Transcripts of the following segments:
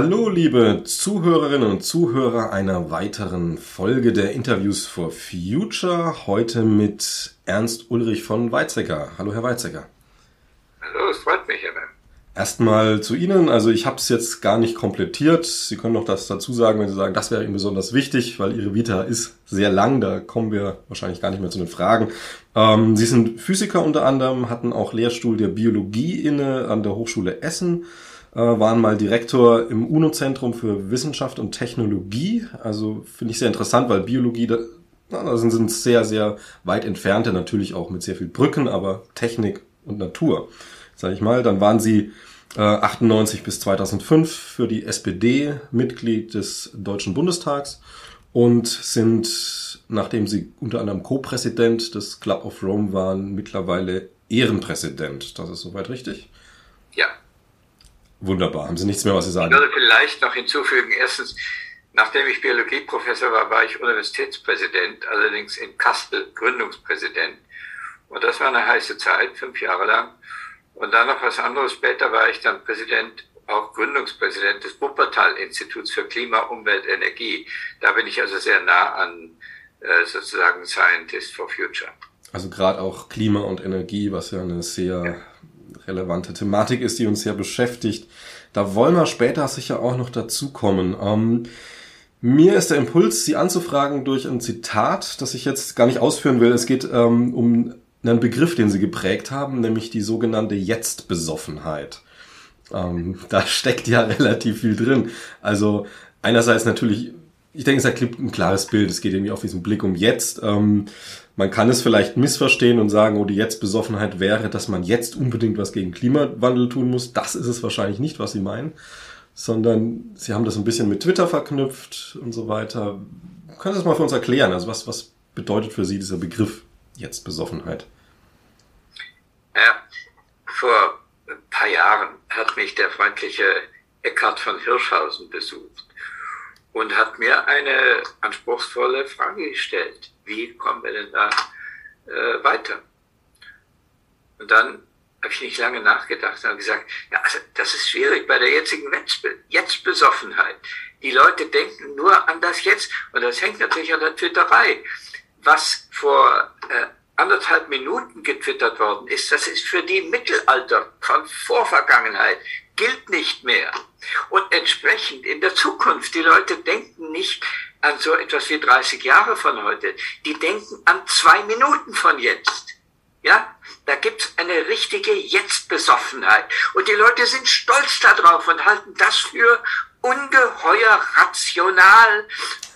Hallo, liebe Zuhörerinnen und Zuhörer einer weiteren Folge der Interviews for Future. Heute mit Ernst Ulrich von Weizsäcker. Hallo, Herr Weizsäcker. Hallo, es freut mich, Herr Mem. Erstmal zu Ihnen. Also ich habe es jetzt gar nicht komplettiert. Sie können noch das dazu sagen, wenn Sie sagen, das wäre Ihnen besonders wichtig, weil Ihre Vita ist sehr lang. Da kommen wir wahrscheinlich gar nicht mehr zu den Fragen. Ähm, Sie sind Physiker unter anderem, hatten auch Lehrstuhl der Biologie inne an der Hochschule Essen, äh, waren mal Direktor im UNO-Zentrum für Wissenschaft und Technologie. Also finde ich sehr interessant, weil Biologie, da, da sind, sind sehr, sehr weit entfernte, natürlich auch mit sehr viel Brücken, aber Technik und Natur, sage ich mal. Dann waren Sie 98 äh, bis 2005 für die SPD Mitglied des Deutschen Bundestags und sind, nachdem sie unter anderem Co-Präsident des Club of Rome waren, mittlerweile Ehrenpräsident. Das ist soweit richtig? Ja. Wunderbar. Haben Sie nichts mehr, was Sie sagen? Ich würde vielleicht noch hinzufügen, erstens, nachdem ich Biologieprofessor war, war ich Universitätspräsident, allerdings in Kastel Gründungspräsident. Und das war eine heiße Zeit, fünf Jahre lang. Und dann noch was anderes. Später war ich dann Präsident, auch Gründungspräsident des Wuppertal-Instituts für Klima, Umwelt, Energie. Da bin ich also sehr nah an äh, sozusagen Scientist for Future. Also gerade auch Klima und Energie, was ja eine sehr ja. Relevante Thematik ist, die uns ja beschäftigt. Da wollen wir später sicher auch noch dazukommen. Ähm, mir ist der Impuls, Sie anzufragen durch ein Zitat, das ich jetzt gar nicht ausführen will. Es geht ähm, um einen Begriff, den sie geprägt haben, nämlich die sogenannte Jetzt-Besoffenheit. Ähm, da steckt ja relativ viel drin. Also einerseits natürlich, ich denke, es erklärt ein klares Bild. Es geht irgendwie auf diesen Blick um Jetzt. Ähm, man kann es vielleicht missverstehen und sagen, oh, die Jetzt-Besoffenheit wäre, dass man jetzt unbedingt was gegen Klimawandel tun muss. Das ist es wahrscheinlich nicht, was sie meinen, sondern sie haben das ein bisschen mit Twitter verknüpft und so weiter. Können Sie das mal für uns erklären? Also was, was bedeutet für Sie dieser Begriff jetzt Besoffenheit? Ja, vor ein paar Jahren hat mich der freundliche Eckhard von Hirschhausen besucht und hat mir eine anspruchsvolle Frage gestellt. Wie kommen wir denn da äh, weiter? Und dann habe ich nicht lange nachgedacht und habe gesagt, ja, also das ist schwierig bei der jetzigen Jetzt-Besoffenheit. Die Leute denken nur an das Jetzt und das hängt natürlich an der Twitterei was vor äh, anderthalb Minuten getwittert worden ist, das ist für die Mittelalter von Vorvergangenheit, gilt nicht mehr. Und entsprechend in der Zukunft, die Leute denken nicht an so etwas wie 30 Jahre von heute, die denken an zwei Minuten von jetzt. Ja, da gibt's eine richtige Jetzt-Besoffenheit. Und die Leute sind stolz darauf und halten das für ungeheuer rational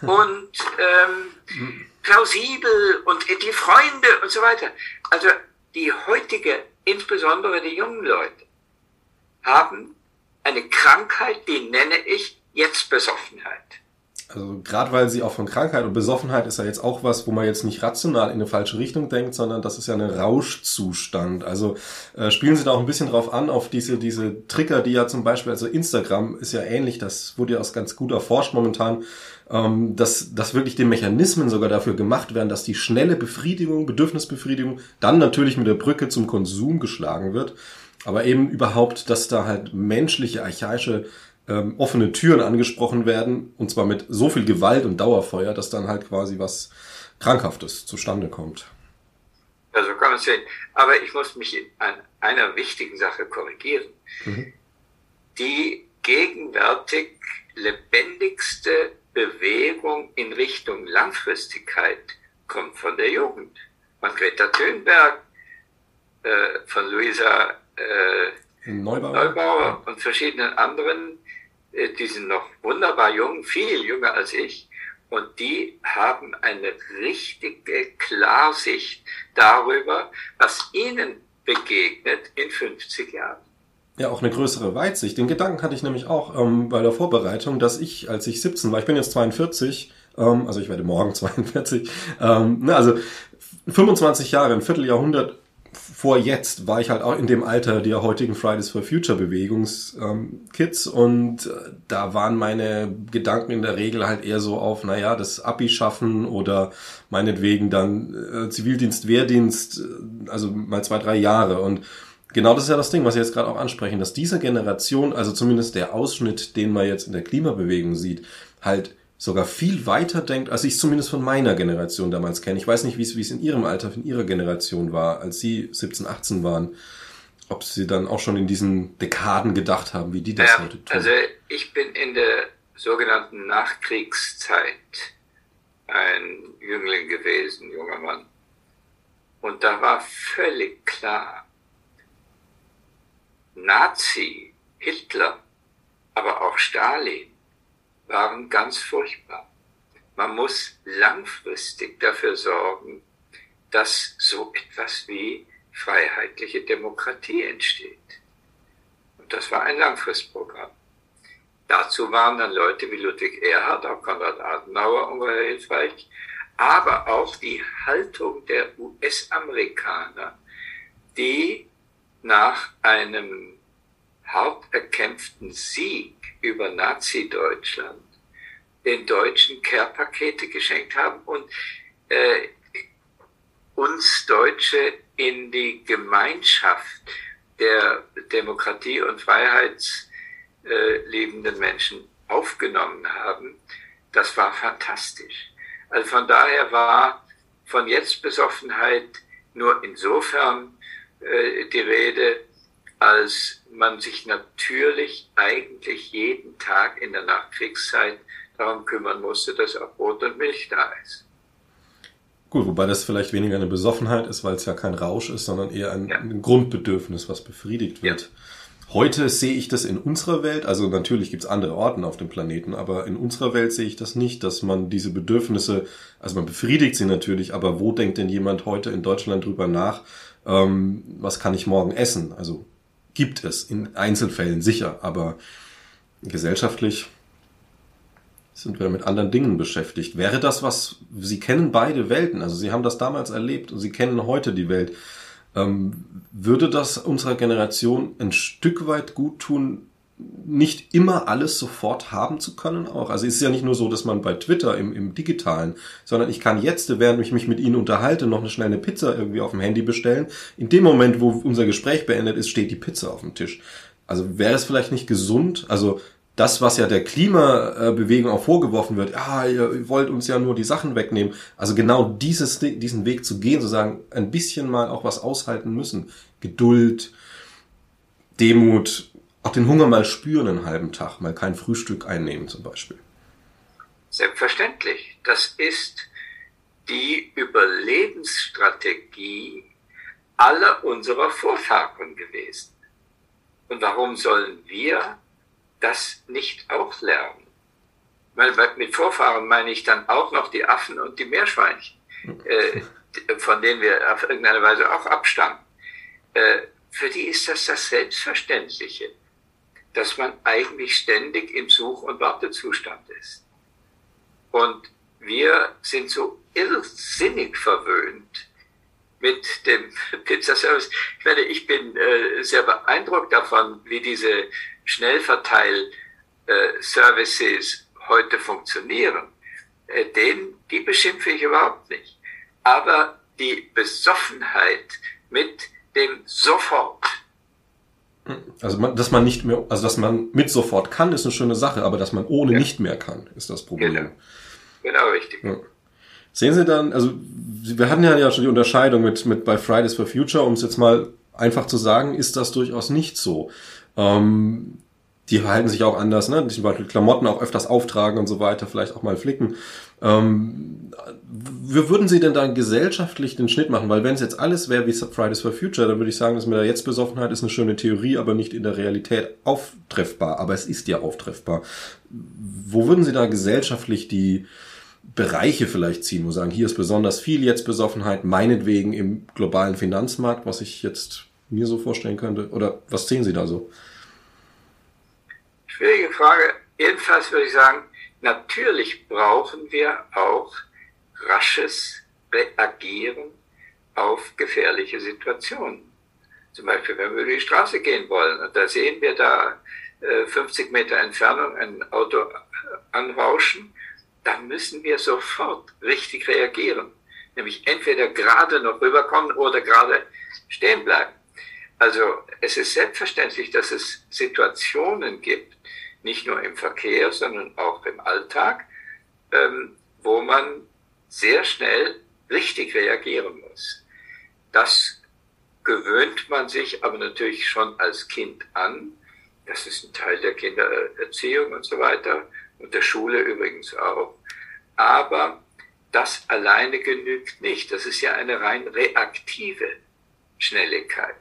und ähm, plausibel und die Freunde und so weiter. Also die heutige, insbesondere die jungen Leute, haben eine Krankheit, die nenne ich jetzt Besoffenheit. Also gerade weil sie auch von Krankheit und Besoffenheit ist ja jetzt auch was, wo man jetzt nicht rational in eine falsche Richtung denkt, sondern das ist ja ein Rauschzustand. Also äh, spielen Sie da auch ein bisschen drauf an, auf diese, diese Trigger, die ja zum Beispiel, also Instagram ist ja ähnlich, das wurde ja auch ganz gut erforscht momentan, ähm, dass, dass wirklich die Mechanismen sogar dafür gemacht werden, dass die schnelle Befriedigung, Bedürfnisbefriedigung dann natürlich mit der Brücke zum Konsum geschlagen wird. Aber eben überhaupt, dass da halt menschliche, archaische, ähm, offene Türen angesprochen werden, und zwar mit so viel Gewalt und Dauerfeuer, dass dann halt quasi was Krankhaftes zustande kommt. Ja, so kann man es sehen. Aber ich muss mich an einer wichtigen Sache korrigieren. Mhm. Die gegenwärtig lebendigste Bewegung in Richtung Langfristigkeit kommt von der Jugend. Von Greta Thunberg, äh, von Luisa äh, Neubauer. Neubauer und verschiedenen anderen, die sind noch wunderbar jung, viel jünger als ich. Und die haben eine richtige Klarsicht darüber, was ihnen begegnet in 50 Jahren. Ja, auch eine größere Weitsicht. Den Gedanken hatte ich nämlich auch ähm, bei der Vorbereitung, dass ich, als ich 17 war, ich bin jetzt 42, ähm, also ich werde morgen 42, ähm, ne, also 25 Jahre, ein Vierteljahrhundert vor jetzt war ich halt auch in dem Alter der heutigen Fridays for Future Bewegungskids ähm, und äh, da waren meine Gedanken in der Regel halt eher so auf, naja, das Abi schaffen oder meinetwegen dann äh, Zivildienst, Wehrdienst, äh, also mal zwei, drei Jahre. Und genau das ist ja das Ding, was Sie jetzt gerade auch ansprechen, dass diese Generation, also zumindest der Ausschnitt, den man jetzt in der Klimabewegung sieht, halt sogar viel weiter denkt, als ich es zumindest von meiner Generation damals kenne. Ich weiß nicht, wie es, wie es in Ihrem Alter, in Ihrer Generation war, als Sie 17, 18 waren. Ob Sie dann auch schon in diesen Dekaden gedacht haben, wie die das ja, heute tun. Also ich bin in der sogenannten Nachkriegszeit ein Jüngling gewesen, junger Mann. Und da war völlig klar, Nazi, Hitler, aber auch Stalin waren ganz furchtbar. Man muss langfristig dafür sorgen, dass so etwas wie freiheitliche Demokratie entsteht. Und das war ein Langfristprogramm. Dazu waren dann Leute wie Ludwig Erhard, auch Konrad Adenauer ungeheuer hilfreich, aber auch die Haltung der US-Amerikaner, die nach einem hart erkämpften Sieg über Nazi-Deutschland den Deutschen Care-Pakete geschenkt haben und äh, uns Deutsche in die Gemeinschaft der Demokratie und freiheitslebenden Menschen aufgenommen haben, das war fantastisch. Also von daher war von jetzt Besoffenheit nur insofern äh, die Rede, als man sich natürlich eigentlich jeden Tag in der Nachkriegszeit darum kümmern musste, dass auch Brot und Milch da ist. Gut, wobei das vielleicht weniger eine Besoffenheit ist, weil es ja kein Rausch ist, sondern eher ein, ja. ein Grundbedürfnis, was befriedigt wird. Ja. Heute sehe ich das in unserer Welt, also natürlich gibt es andere Orten auf dem Planeten, aber in unserer Welt sehe ich das nicht, dass man diese Bedürfnisse, also man befriedigt sie natürlich, aber wo denkt denn jemand heute in Deutschland drüber nach, ähm, was kann ich morgen essen? Also gibt es in Einzelfällen sicher, aber gesellschaftlich sind wir mit anderen Dingen beschäftigt. Wäre das was, Sie kennen beide Welten, also Sie haben das damals erlebt und Sie kennen heute die Welt. Ähm, würde das unserer Generation ein Stück weit gut tun, nicht immer alles sofort haben zu können auch. Also es ist ja nicht nur so, dass man bei Twitter im, im Digitalen, sondern ich kann jetzt, während ich mich mit Ihnen unterhalte, noch eine schnelle Pizza irgendwie auf dem Handy bestellen. In dem Moment, wo unser Gespräch beendet ist, steht die Pizza auf dem Tisch. Also wäre es vielleicht nicht gesund, also das, was ja der Klimabewegung auch vorgeworfen wird, ja, ihr wollt uns ja nur die Sachen wegnehmen. Also genau dieses, diesen Weg zu gehen, zu sagen, ein bisschen mal auch was aushalten müssen. Geduld, Demut, auch den Hunger mal spüren einen halben Tag, mal kein Frühstück einnehmen zum Beispiel. Selbstverständlich. Das ist die Überlebensstrategie aller unserer Vorfahren gewesen. Und warum sollen wir das nicht auch lernen? Weil mit Vorfahren meine ich dann auch noch die Affen und die Meerschweinchen, äh, von denen wir auf irgendeine Weise auch abstammen. Äh, für die ist das das Selbstverständliche, dass man eigentlich ständig im Such- und Wartezustand ist. Und wir sind so irrsinnig verwöhnt mit dem Pizzaservice. Ich meine, ich bin äh, sehr beeindruckt davon, wie diese Schnellverteil-Services heute funktionieren, äh, den, die beschimpfe ich überhaupt nicht. Aber die Besoffenheit mit dem Sofort. Also, man, dass man nicht mehr, also dass man mit sofort kann, ist eine schöne Sache, aber dass man ohne ja. nicht mehr kann, ist das Problem. Genau, genau richtig. Ja. Sehen Sie dann, also wir hatten ja schon die Unterscheidung mit, mit bei Fridays for Future, um es jetzt mal einfach zu sagen, ist das durchaus nicht so. Ähm, die verhalten sich auch anders, ne? Die Klamotten auch öfters auftragen und so weiter, vielleicht auch mal flicken. Ähm, wie würden Sie denn da gesellschaftlich den Schnitt machen? Weil wenn es jetzt alles wäre wie Fridays for Future, dann würde ich sagen, dass mit der Jetzt-Besoffenheit ist eine schöne Theorie, aber nicht in der Realität auftreffbar. Aber es ist ja auftreffbar. Wo würden Sie da gesellschaftlich die Bereiche vielleicht ziehen, wo sagen, hier ist besonders viel Jetzt-Besoffenheit, meinetwegen im globalen Finanzmarkt, was ich jetzt mir so vorstellen könnte? Oder was sehen Sie da so? Schwierige Frage. Jedenfalls würde ich sagen, natürlich brauchen wir auch rasches Reagieren auf gefährliche Situationen. Zum Beispiel, wenn wir über die Straße gehen wollen und da sehen wir da äh, 50 Meter Entfernung ein Auto anrauschen, dann müssen wir sofort richtig reagieren. Nämlich entweder gerade noch rüberkommen oder gerade stehen bleiben. Also es ist selbstverständlich, dass es Situationen gibt, nicht nur im Verkehr, sondern auch im Alltag, ähm, wo man sehr schnell richtig reagieren muss. Das gewöhnt man sich aber natürlich schon als Kind an. Das ist ein Teil der Kindererziehung und so weiter und der Schule übrigens auch. Aber das alleine genügt nicht. Das ist ja eine rein reaktive Schnelligkeit.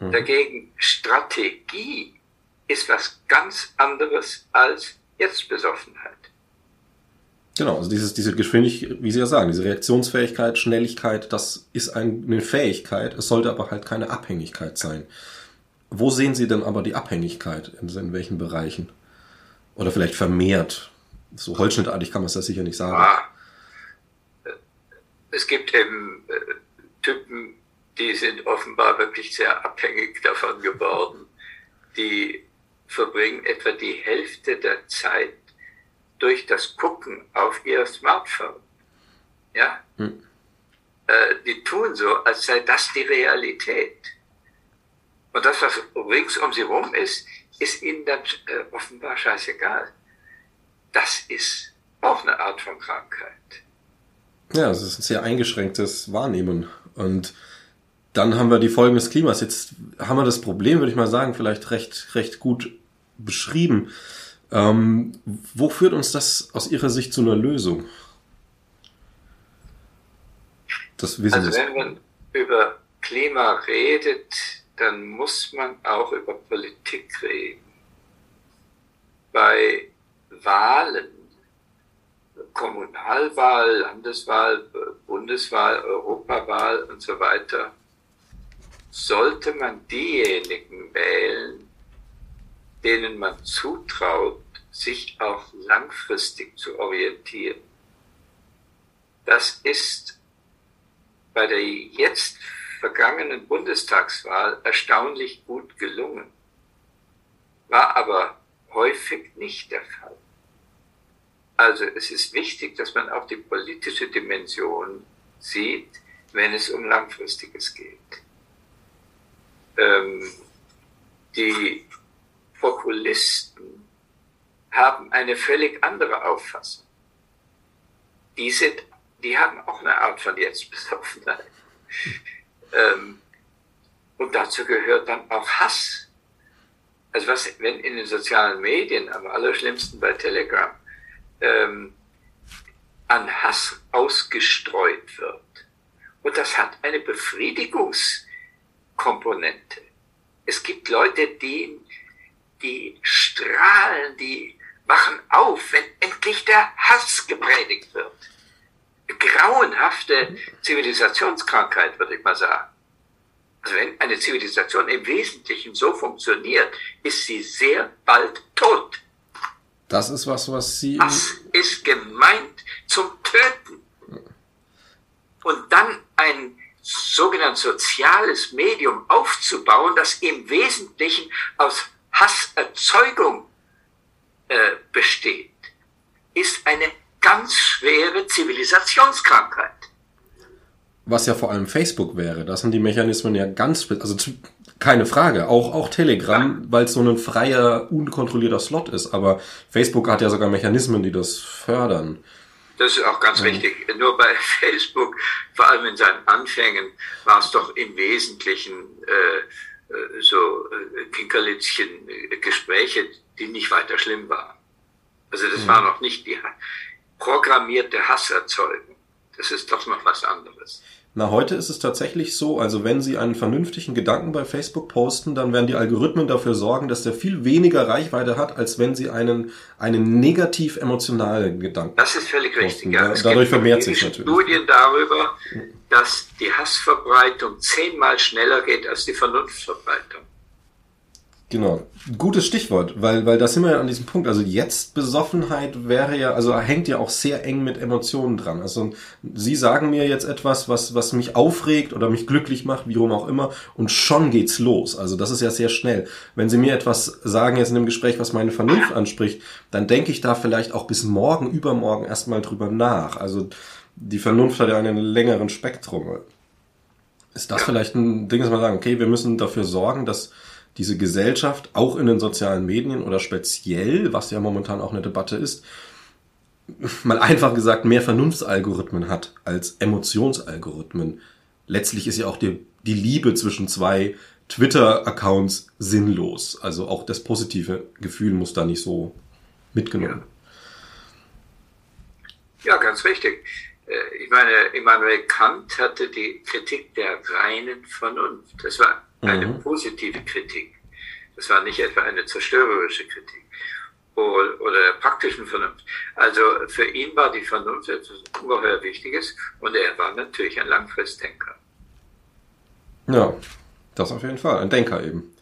Mhm. Dagegen Strategie ist was ganz anderes als Jetzt-Besoffenheit. Genau, also dieses, diese Geschwindigkeit, wie Sie ja sagen, diese Reaktionsfähigkeit, Schnelligkeit, das ist eine Fähigkeit, es sollte aber halt keine Abhängigkeit sein. Wo sehen Sie denn aber die Abhängigkeit? In, in welchen Bereichen? Oder vielleicht vermehrt? So holzschnittartig kann man es das sicher nicht sagen. Ah, es gibt eben äh, Typen, die sind offenbar wirklich sehr abhängig davon geworden. Die verbringen etwa die Hälfte der Zeit durch das Gucken auf ihr Smartphone. Ja? Hm. Äh, die tun so, als sei das die Realität. Und das, was rings um sie rum ist, ist ihnen dann äh, offenbar scheißegal. Das ist auch eine Art von Krankheit. Ja, es ist ein sehr eingeschränktes Wahrnehmen. Und dann haben wir die Folgen des Klimas. Jetzt haben wir das Problem, würde ich mal sagen, vielleicht recht, recht gut beschrieben. Ähm, wo führt uns das aus Ihrer Sicht zu einer Lösung? Das wissen also wenn man über Klima redet, dann muss man auch über Politik reden. Bei Wahlen, Kommunalwahl, Landeswahl, Bundeswahl, Europawahl und so weiter, sollte man diejenigen wählen, denen man zutraut, sich auch langfristig zu orientieren. Das ist bei der jetzt vergangenen Bundestagswahl erstaunlich gut gelungen, war aber häufig nicht der Fall. Also es ist wichtig, dass man auch die politische Dimension sieht, wenn es um Langfristiges geht. Ähm, die Populisten haben eine völlig andere Auffassung. Die sind, die haben auch eine Art von Jetzt-Besoffenheit. ähm, und dazu gehört dann auch Hass. Also was, wenn in den sozialen Medien, am allerschlimmsten bei Telegram, ähm, an Hass ausgestreut wird. Und das hat eine Befriedigungskomponente. Es gibt Leute, die die strahlen, die wachen auf, wenn endlich der Hass gepredigt wird. Grauenhafte Zivilisationskrankheit, würde ich mal sagen. Also wenn eine Zivilisation im Wesentlichen so funktioniert, ist sie sehr bald tot. Das ist was, was Sie. Das ist gemeint zum Töten. Und dann ein sogenanntes soziales Medium aufzubauen, das im Wesentlichen aus Hasserzeugung äh, besteht, ist eine ganz schwere Zivilisationskrankheit. Was ja vor allem Facebook wäre. Da sind die Mechanismen ja ganz, also keine Frage. Auch, auch Telegram, ja. weil es so ein freier, unkontrollierter Slot ist. Aber Facebook hat ja sogar Mechanismen, die das fördern. Das ist auch ganz ja. richtig. Nur bei Facebook, vor allem in seinen Anfängen, war es doch im Wesentlichen äh, so äh, Kinkerlitzchen äh, Gespräche, die nicht weiter schlimm waren. Also das mhm. war noch nicht die programmierte Hasserzeugung. Das ist doch noch was anderes. Na, heute ist es tatsächlich so, also wenn Sie einen vernünftigen Gedanken bei Facebook posten, dann werden die Algorithmen dafür sorgen, dass der viel weniger Reichweite hat, als wenn Sie einen, einen negativ emotionalen Gedanken Das ist völlig posten. richtig, ja. Es Dadurch vermehrt sich natürlich. Studien darüber, dass die Hassverbreitung zehnmal schneller geht als die Vernunftverbreitung. Genau. Gutes Stichwort, weil, weil da sind wir ja an diesem Punkt. Also jetzt Besoffenheit wäre ja, also hängt ja auch sehr eng mit Emotionen dran. Also Sie sagen mir jetzt etwas, was, was mich aufregt oder mich glücklich macht, wie rum auch immer, und schon geht's los. Also das ist ja sehr schnell. Wenn Sie mir etwas sagen jetzt in dem Gespräch, was meine Vernunft anspricht, dann denke ich da vielleicht auch bis morgen, übermorgen erstmal drüber nach. Also die Vernunft hat ja einen längeren Spektrum. Ist das vielleicht ein Ding, dass man sagen, okay, wir müssen dafür sorgen, dass diese Gesellschaft auch in den sozialen Medien oder speziell, was ja momentan auch eine Debatte ist, mal einfach gesagt mehr Vernunftsalgorithmen hat als Emotionsalgorithmen. Letztlich ist ja auch die, die Liebe zwischen zwei Twitter-Accounts sinnlos. Also auch das positive Gefühl muss da nicht so mitgenommen. Ja, ja ganz richtig. Äh, ich meine, Immanuel Kant hatte die Kritik der reinen Vernunft. Das war eine mhm. positive Kritik. Das war nicht etwa eine zerstörerische Kritik oder, oder praktischen Vernunft. Also für ihn war die Vernunft etwas ungeheuer Wichtiges und er war natürlich ein Langfristdenker. Ja, das auf jeden Fall. Ein Denker eben.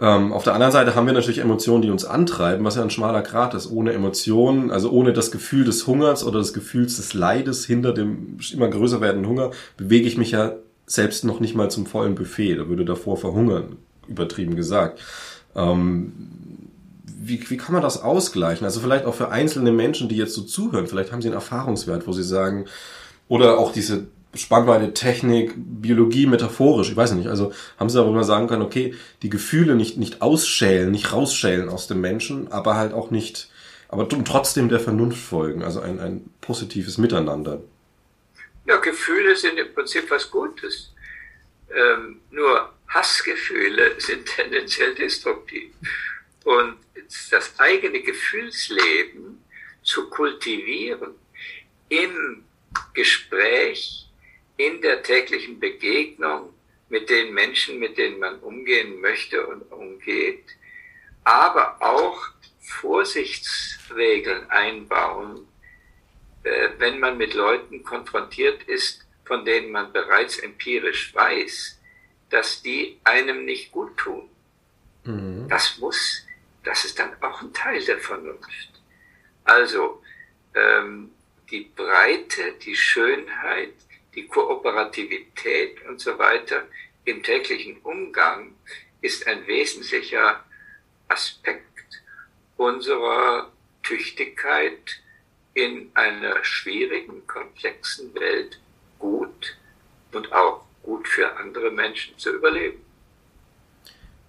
Ähm, auf der anderen Seite haben wir natürlich Emotionen, die uns antreiben, was ja ein schmaler Grat ist. Ohne Emotionen, also ohne das Gefühl des Hungers oder des Gefühls des Leides hinter dem immer größer werdenden Hunger, bewege ich mich ja selbst noch nicht mal zum vollen Buffet. Da würde davor verhungern, übertrieben gesagt. Ähm, wie, wie kann man das ausgleichen? Also vielleicht auch für einzelne Menschen, die jetzt so zuhören, vielleicht haben sie einen Erfahrungswert, wo sie sagen, oder auch diese Spannweite Technik, Biologie, metaphorisch, ich weiß nicht, also haben sie wo man sagen kann, okay, die Gefühle nicht, nicht ausschälen, nicht rausschälen aus dem Menschen, aber halt auch nicht, aber trotzdem der Vernunft folgen, also ein, ein positives Miteinander. Ja, Gefühle sind im Prinzip was Gutes. Ähm, nur Hassgefühle sind tendenziell destruktiv. Und das eigene Gefühlsleben zu kultivieren im Gespräch, in der täglichen Begegnung mit den Menschen, mit denen man umgehen möchte und umgeht, aber auch Vorsichtsregeln einbauen, wenn man mit Leuten konfrontiert ist, von denen man bereits empirisch weiß, dass die einem nicht gut tun. Mhm. Das muss, das ist dann auch ein Teil der Vernunft. Also ähm, die Breite, die Schönheit, die Kooperativität und so weiter im täglichen Umgang ist ein wesentlicher Aspekt unserer Tüchtigkeit in einer schwierigen, komplexen Welt gut und auch gut für andere Menschen zu überleben.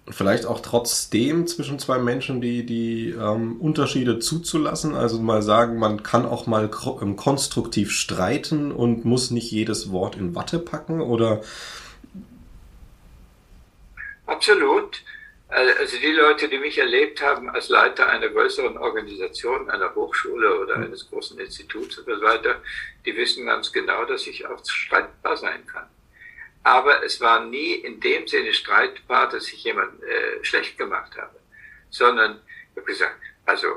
Und vielleicht auch trotzdem zwischen zwei Menschen die, die ähm, Unterschiede zuzulassen. Also mal sagen, man kann auch mal ähm, konstruktiv streiten und muss nicht jedes Wort in Watte packen oder. Absolut. Also die Leute, die mich erlebt haben als Leiter einer größeren Organisation, einer Hochschule oder hm. eines großen Instituts oder so weiter, die wissen ganz genau, dass ich auch streitbar sein kann aber es war nie in dem Sinne streitbar, dass ich jemand äh, schlecht gemacht habe, sondern ich habe gesagt, also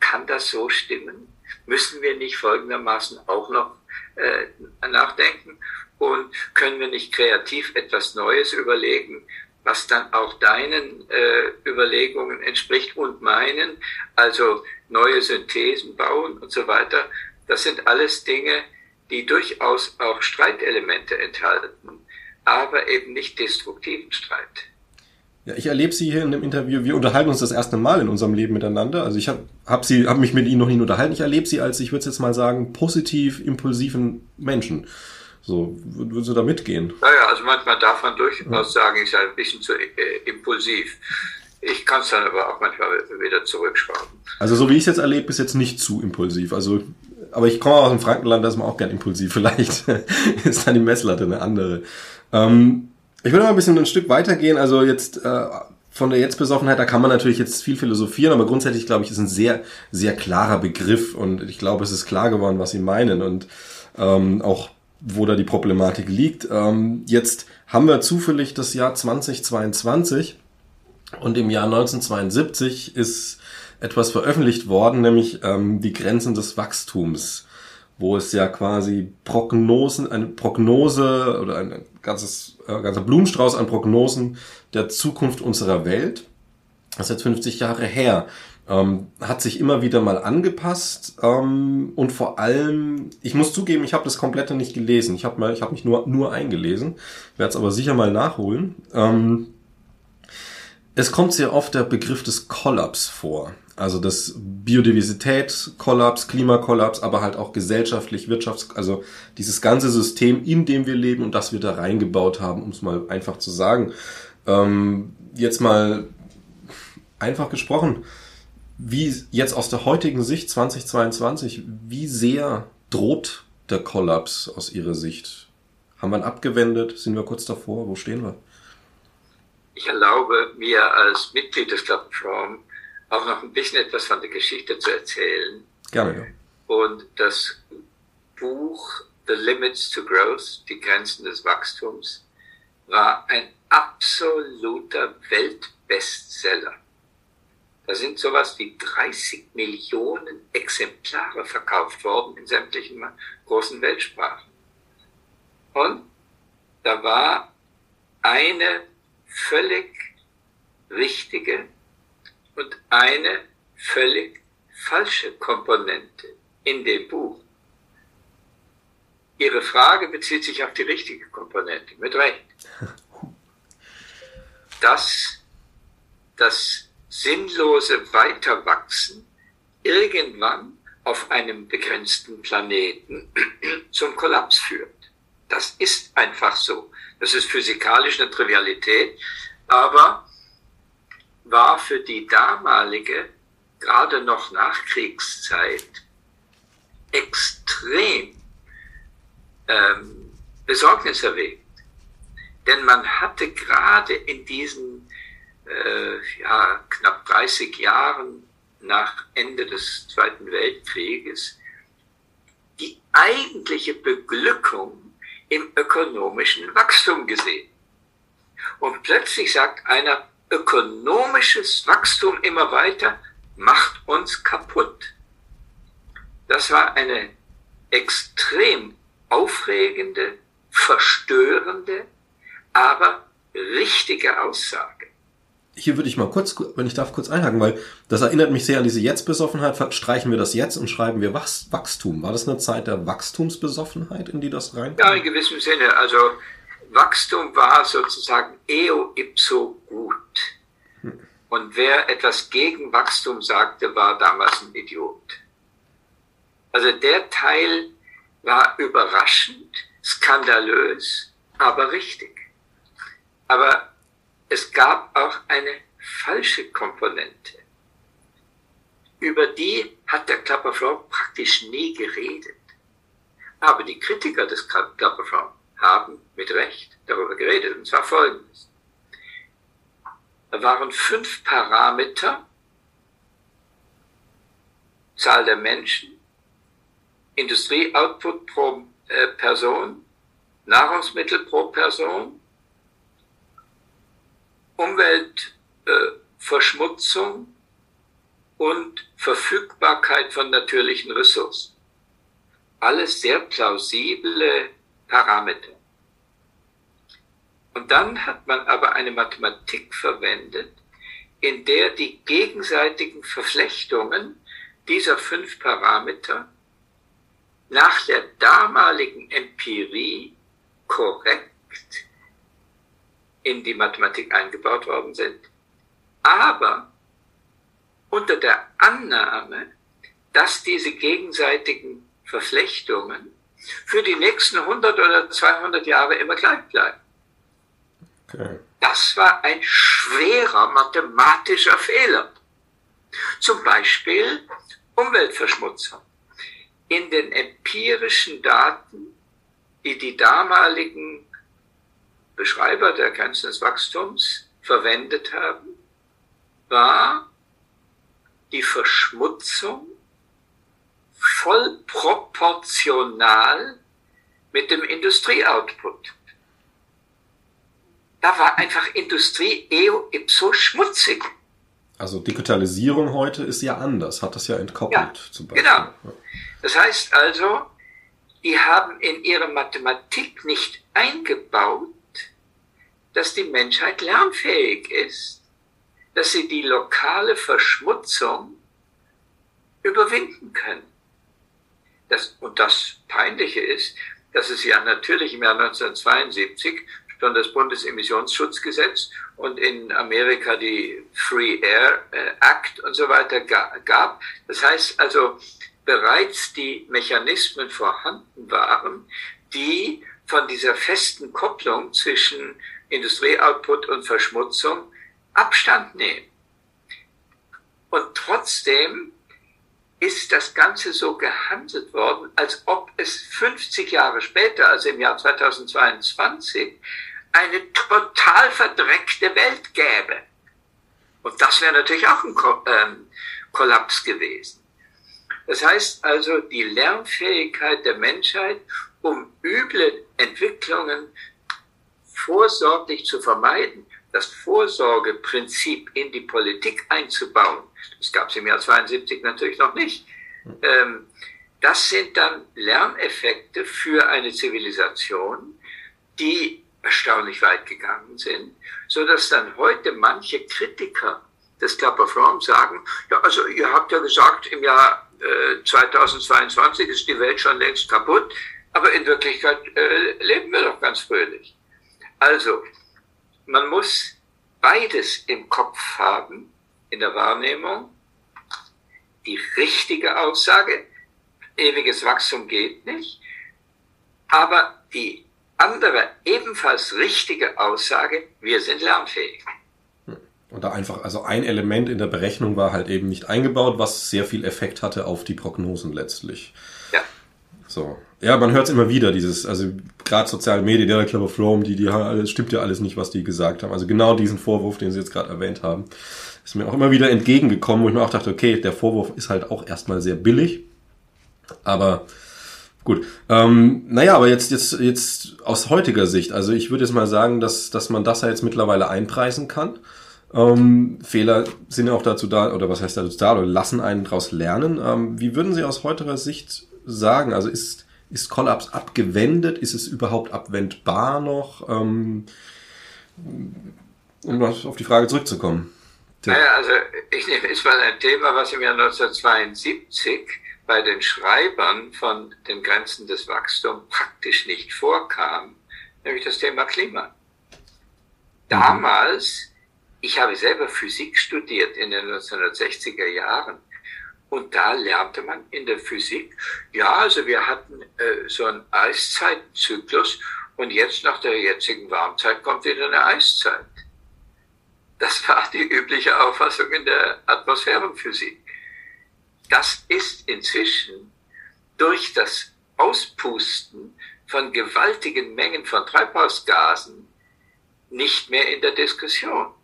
kann das so stimmen? Müssen wir nicht folgendermaßen auch noch äh, nachdenken und können wir nicht kreativ etwas Neues überlegen, was dann auch deinen äh, Überlegungen entspricht und meinen, also neue Synthesen bauen und so weiter. Das sind alles Dinge, die durchaus auch Streitelemente enthalten aber eben nicht destruktiven Streit. Ja, ich erlebe Sie hier in dem Interview. Wir unterhalten uns das erste Mal in unserem Leben miteinander. Also ich habe hab Sie, hab mich mit Ihnen noch nie unterhalten. Ich erlebe Sie als, ich würde jetzt mal sagen, positiv impulsiven Menschen. So, würden Sie da mitgehen? Naja, also manchmal darf man durchaus sagen, ich sei ein bisschen zu äh, impulsiv. Ich kann es dann aber auch manchmal wieder zurückschrauben. Also so wie ich es jetzt erlebe, ist jetzt nicht zu impulsiv. Also, aber ich komme aus dem Frankenland, da ist man auch gern impulsiv. Vielleicht ist dann die Messlatte eine andere. Ähm, ich will noch ein bisschen ein Stück weitergehen. Also jetzt äh, von der Jetzt-Besoffenheit, da kann man natürlich jetzt viel philosophieren, aber grundsätzlich glaube ich, ist ein sehr, sehr klarer Begriff und ich glaube, es ist klar geworden, was sie meinen und ähm, auch wo da die Problematik liegt. Ähm, jetzt haben wir zufällig das Jahr 2022 und im Jahr 1972 ist etwas veröffentlicht worden, nämlich ähm, die Grenzen des Wachstums wo es ja quasi Prognosen, eine Prognose oder ein ganzes, äh, ganzer Blumenstrauß an Prognosen der Zukunft unserer Welt. Das ist jetzt 50 Jahre her. Ähm, hat sich immer wieder mal angepasst ähm, und vor allem, ich muss zugeben, ich habe das komplette nicht gelesen. Ich habe mal, ich habe mich nur nur eingelesen, werde es aber sicher mal nachholen. Ähm, es kommt sehr oft der Begriff des Kollaps vor. Also das Biodiversitätskollaps, Klimakollaps, aber halt auch gesellschaftlich, wirtschafts-, also dieses ganze System, in dem wir leben und das wir da reingebaut haben, um es mal einfach zu sagen. Ähm, jetzt mal einfach gesprochen, wie jetzt aus der heutigen Sicht 2022, wie sehr droht der Kollaps aus Ihrer Sicht? Haben wir ihn abgewendet? Sind wir kurz davor? Wo stehen wir? Ich erlaube mir als Mitglied des Club From auch noch ein bisschen etwas von der Geschichte zu erzählen. Gerne, ja. Und das Buch The Limits to Growth, die Grenzen des Wachstums, war ein absoluter Weltbestseller. Da sind sowas wie 30 Millionen Exemplare verkauft worden in sämtlichen großen Weltsprachen. Und da war eine völlig richtige und eine völlig falsche Komponente in dem Buch. Ihre Frage bezieht sich auf die richtige Komponente, mit Recht. Dass das sinnlose Weiterwachsen irgendwann auf einem begrenzten Planeten zum Kollaps führt. Das ist einfach so. Das ist physikalisch eine Trivialität, aber war für die damalige, gerade noch Nachkriegszeit, extrem ähm, besorgniserregend. Denn man hatte gerade in diesen äh, ja, knapp 30 Jahren nach Ende des Zweiten Weltkrieges die eigentliche Beglückung im ökonomischen Wachstum gesehen. Und plötzlich sagt einer, ökonomisches Wachstum immer weiter macht uns kaputt. Das war eine extrem aufregende, verstörende, aber richtige Aussage. Hier würde ich mal kurz, wenn ich darf, kurz einhaken, weil das erinnert mich sehr an diese Jetzt-Besoffenheit. Streichen wir das jetzt und schreiben wir Wachstum. War das eine Zeit der Wachstumsbesoffenheit, in die das rein? Ja, in gewissem Sinne. Also Wachstum war sozusagen eo ipso gut. Und wer etwas gegen Wachstum sagte, war damals ein Idiot. Also der Teil war überraschend, skandalös, aber richtig. Aber es gab auch eine falsche Komponente. Über die hat der Klapperfrau praktisch nie geredet. Aber die Kritiker des Klapperfrau haben mit Recht darüber geredet, und zwar folgendes. Da waren fünf Parameter, Zahl der Menschen, Industrieoutput pro äh, Person, Nahrungsmittel pro Person, Umweltverschmutzung äh, und Verfügbarkeit von natürlichen Ressourcen. Alles sehr plausible Parameter. Und dann hat man aber eine Mathematik verwendet, in der die gegenseitigen Verflechtungen dieser fünf Parameter nach der damaligen Empirie korrekt in die Mathematik eingebaut worden sind, aber unter der Annahme, dass diese gegenseitigen Verflechtungen für die nächsten 100 oder 200 Jahre immer gleich bleiben. Okay. Das war ein schwerer mathematischer Fehler. Zum Beispiel Umweltverschmutzung. In den empirischen Daten, die die damaligen Beschreiber der Grenzen des Wachstums verwendet haben, war die Verschmutzung voll proportional mit dem Industrieoutput. Da war einfach Industrie eo ipso schmutzig. Also Digitalisierung heute ist ja anders, hat das ja entkoppelt ja, zum Beispiel. Genau. Das heißt also, die haben in ihre Mathematik nicht eingebaut, dass die Menschheit lernfähig ist, dass sie die lokale Verschmutzung überwinden können. Das, und das Peinliche ist, dass es ja natürlich im Jahr 1972 schon das Bundesemissionsschutzgesetz und in Amerika die Free Air äh, Act und so weiter gab. Das heißt also, bereits die Mechanismen vorhanden waren, die von dieser festen Kopplung zwischen Industrieoutput und Verschmutzung Abstand nehmen. Und trotzdem ist das Ganze so gehandelt worden, als ob es 50 Jahre später, also im Jahr 2022, eine total verdreckte Welt gäbe. Und das wäre natürlich auch ein ähm, Kollaps gewesen. Das heißt also, die Lernfähigkeit der Menschheit, um üble Entwicklungen vorsorglich zu vermeiden, das Vorsorgeprinzip in die Politik einzubauen, das gab es im Jahr 72 natürlich noch nicht. Ähm, das sind dann Lerneffekte für eine Zivilisation, die erstaunlich weit gegangen sind, so dass dann heute manche Kritiker des Club of Rome sagen, ja, also ihr habt ja gesagt, im Jahr äh, 2022 ist die Welt schon längst kaputt, aber in Wirklichkeit äh, leben wir doch ganz fröhlich. Also, man muss beides im Kopf haben, in der Wahrnehmung. Die richtige Aussage, ewiges Wachstum geht nicht, aber die andere, ebenfalls richtige Aussage, wir sind lernfähig. Und da einfach, also ein Element in der Berechnung war halt eben nicht eingebaut, was sehr viel Effekt hatte auf die Prognosen letztlich. Ja. So. Ja, man hört es immer wieder, dieses, also gerade soziale Medien, der Club of Rome, die, die alles, stimmt ja alles nicht, was die gesagt haben. Also genau diesen Vorwurf, den sie jetzt gerade erwähnt haben, ist mir auch immer wieder entgegengekommen, wo ich mir auch dachte, okay, der Vorwurf ist halt auch erstmal sehr billig. Aber gut. Ähm, naja, aber jetzt, jetzt, jetzt aus heutiger Sicht, also ich würde jetzt mal sagen, dass, dass man das ja jetzt mittlerweile einpreisen kann. Ähm, Fehler sind ja auch dazu da, oder was heißt dazu da, oder lassen einen daraus lernen. Ähm, wie würden Sie aus heutiger Sicht sagen? Also ist ist Kollaps abgewendet? Ist es überhaupt abwendbar noch? Ähm, um auf die Frage zurückzukommen. Naja, also ich nehme jetzt mal ein Thema, was im Jahr 1972 bei den Schreibern von den Grenzen des Wachstums praktisch nicht vorkam, nämlich das Thema Klima. Damals, ich habe selber Physik studiert in den 1960er Jahren, und da lernte man in der Physik, ja, also wir hatten äh, so einen Eiszeitzyklus und jetzt nach der jetzigen Warmzeit kommt wieder eine Eiszeit. Das war die übliche Auffassung in der Atmosphärenphysik. Das ist inzwischen durch das Auspusten von gewaltigen Mengen von Treibhausgasen nicht mehr in der Diskussion.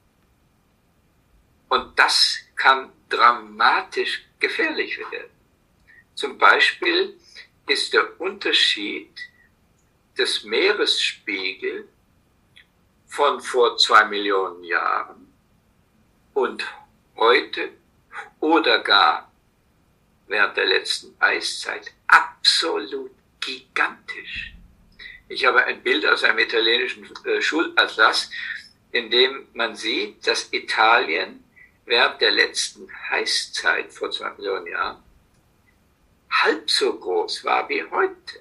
Und das kann dramatisch gefährlich werden. Zum Beispiel ist der Unterschied des Meeresspiegels von vor zwei Millionen Jahren und heute oder gar während der letzten Eiszeit absolut gigantisch. Ich habe ein Bild aus einem italienischen äh, Schulatlas, in dem man sieht, dass Italien während der letzten Heißzeit vor zwei Millionen Jahren halb so groß war wie heute.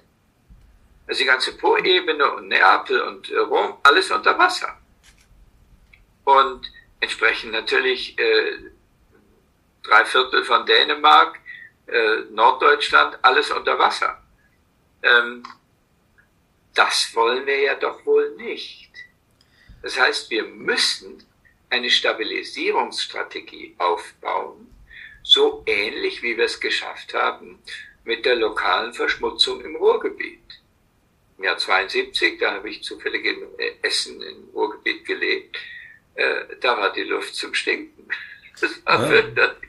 Also die ganze Po-Ebene und Neapel und Rom, alles unter Wasser. Und entsprechend natürlich äh, drei Viertel von Dänemark, äh, Norddeutschland, alles unter Wasser. Ähm, das wollen wir ja doch wohl nicht. Das heißt, wir müssen eine Stabilisierungsstrategie aufbauen, so ähnlich wie wir es geschafft haben mit der lokalen Verschmutzung im Ruhrgebiet. Im Jahr 72, da habe ich zufällig in Essen im Ruhrgebiet gelebt, äh, da war die Luft zum Stinken. Ja,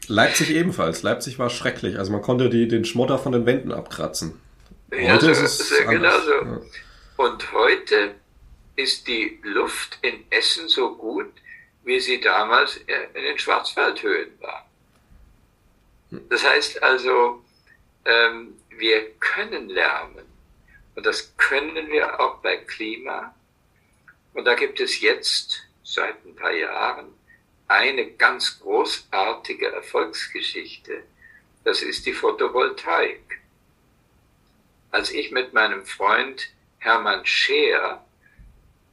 Leipzig ebenfalls. Leipzig war schrecklich. Also man konnte die, den Schmutter von den Wänden abkratzen. Heute ja, so, ist es genau so. Ja. Und heute ist die Luft in Essen so gut, wie sie damals in den Schwarzwaldhöhen war. Das heißt also, ähm, wir können lernen. Und das können wir auch bei Klima. Und da gibt es jetzt seit ein paar Jahren eine ganz großartige Erfolgsgeschichte. Das ist die Photovoltaik. Als ich mit meinem Freund Hermann Scheer